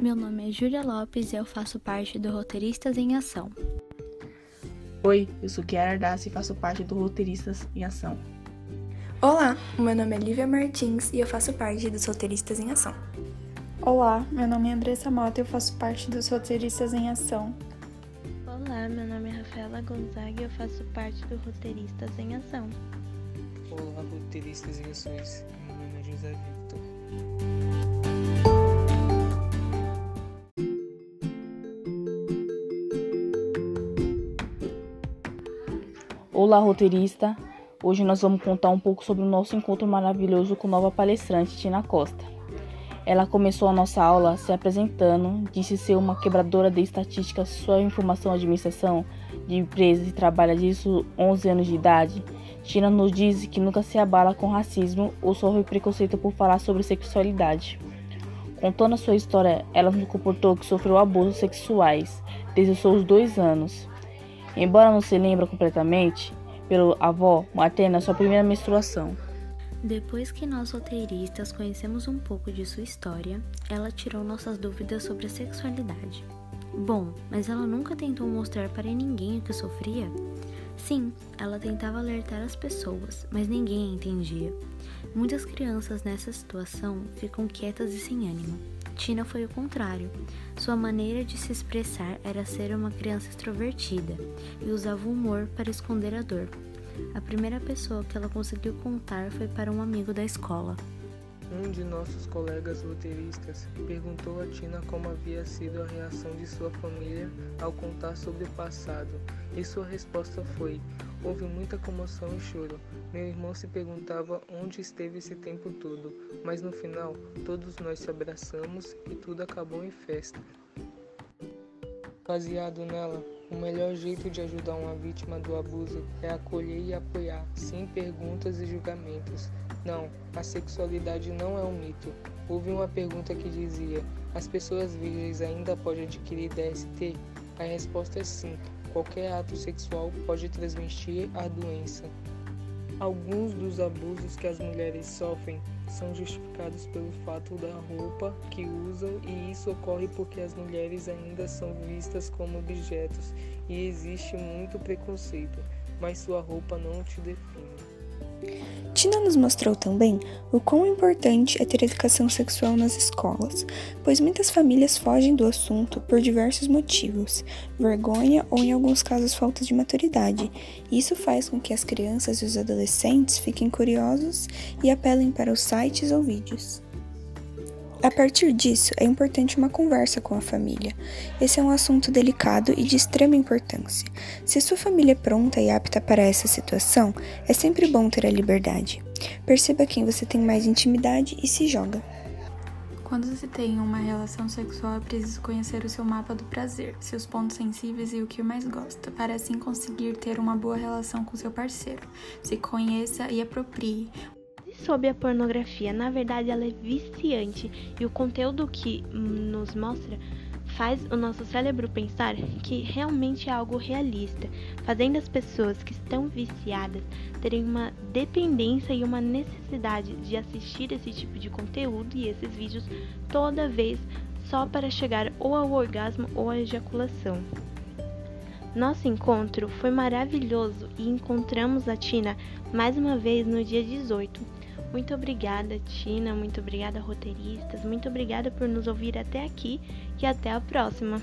Meu nome é Júlia Lopes e eu faço parte do Roteiristas em Ação. Oi, eu sou Kiara Ardassi e faço parte do Roteiristas em Ação. Olá, meu nome é Lívia Martins e eu faço parte dos Roteiristas em Ação. Olá, meu nome é Andressa Mota e eu faço parte dos Roteiristas em Ação. Olá, meu nome é Rafaela Gonzaga e eu faço parte do Roteiristas em Ação. Olá, roteiristas em ações. Meu nome é José Victor. Olá, roteirista. Hoje nós vamos contar um pouco sobre o nosso encontro maravilhoso com nova palestrante, Tina Costa. Ela começou a nossa aula se apresentando, disse ser uma quebradora de estatísticas, sua informação administração de empresas e trabalha os 11 anos de idade. Tina nos diz que nunca se abala com racismo ou sofre preconceito por falar sobre sexualidade. Contando a sua história, ela nos comportou que sofreu abusos sexuais desde os seus dois anos. Embora não se lembre completamente, pelo avó materna sua primeira menstruação. Depois que nós roteiristas conhecemos um pouco de sua história, ela tirou nossas dúvidas sobre a sexualidade. Bom, mas ela nunca tentou mostrar para ninguém o que sofria? Sim, ela tentava alertar as pessoas, mas ninguém a entendia. Muitas crianças nessa situação ficam quietas e sem ânimo. Tina foi o contrário. Sua maneira de se expressar era ser uma criança extrovertida e usava o humor para esconder a dor. A primeira pessoa que ela conseguiu contar foi para um amigo da escola. Um de nossos colegas roteiristas perguntou a Tina como havia sido a reação de sua família ao contar sobre o passado, e sua resposta foi: Houve muita comoção e choro. Meu irmão se perguntava onde esteve esse tempo todo, mas no final todos nós se abraçamos e tudo acabou em festa. Baseado nela, o melhor jeito de ajudar uma vítima do abuso é acolher e apoiar, sem perguntas e julgamentos. Não, a sexualidade não é um mito. Houve uma pergunta que dizia: as pessoas virgens ainda podem adquirir DST? A resposta é sim. Qualquer ato sexual pode transmitir a doença. Alguns dos abusos que as mulheres sofrem são justificados pelo fato da roupa que usam, e isso ocorre porque as mulheres ainda são vistas como objetos e existe muito preconceito, mas sua roupa não te define. Tina nos mostrou também o quão importante é ter educação sexual nas escolas, pois muitas famílias fogem do assunto por diversos motivos, vergonha ou, em alguns casos, falta de maturidade. Isso faz com que as crianças e os adolescentes fiquem curiosos e apelem para os sites ou vídeos. A partir disso, é importante uma conversa com a família. Esse é um assunto delicado e de extrema importância. Se sua família é pronta e apta para essa situação, é sempre bom ter a liberdade. Perceba quem você tem mais intimidade e se joga. Quando se tem uma relação sexual, é preciso conhecer o seu mapa do prazer, seus pontos sensíveis e o que mais gosta, para assim conseguir ter uma boa relação com seu parceiro. Se conheça e aproprie sobre a pornografia. Na verdade, ela é viciante e o conteúdo que nos mostra faz o nosso cérebro pensar que realmente é algo realista, fazendo as pessoas que estão viciadas terem uma dependência e uma necessidade de assistir esse tipo de conteúdo e esses vídeos toda vez só para chegar ou ao orgasmo ou à ejaculação. Nosso encontro foi maravilhoso e encontramos a Tina mais uma vez no dia 18 muito obrigada, Tina. Muito obrigada, roteiristas. Muito obrigada por nos ouvir até aqui e até a próxima.